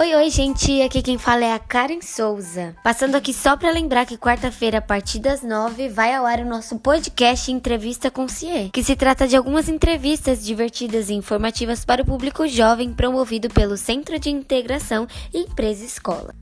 Oi, oi, gente. Aqui quem fala é a Karen Souza. Passando aqui só para lembrar que quarta-feira, a partir das nove, vai ao ar o nosso podcast Entrevista com CIE, que se trata de algumas entrevistas divertidas e informativas para o público jovem promovido pelo Centro de Integração Empresa Escola.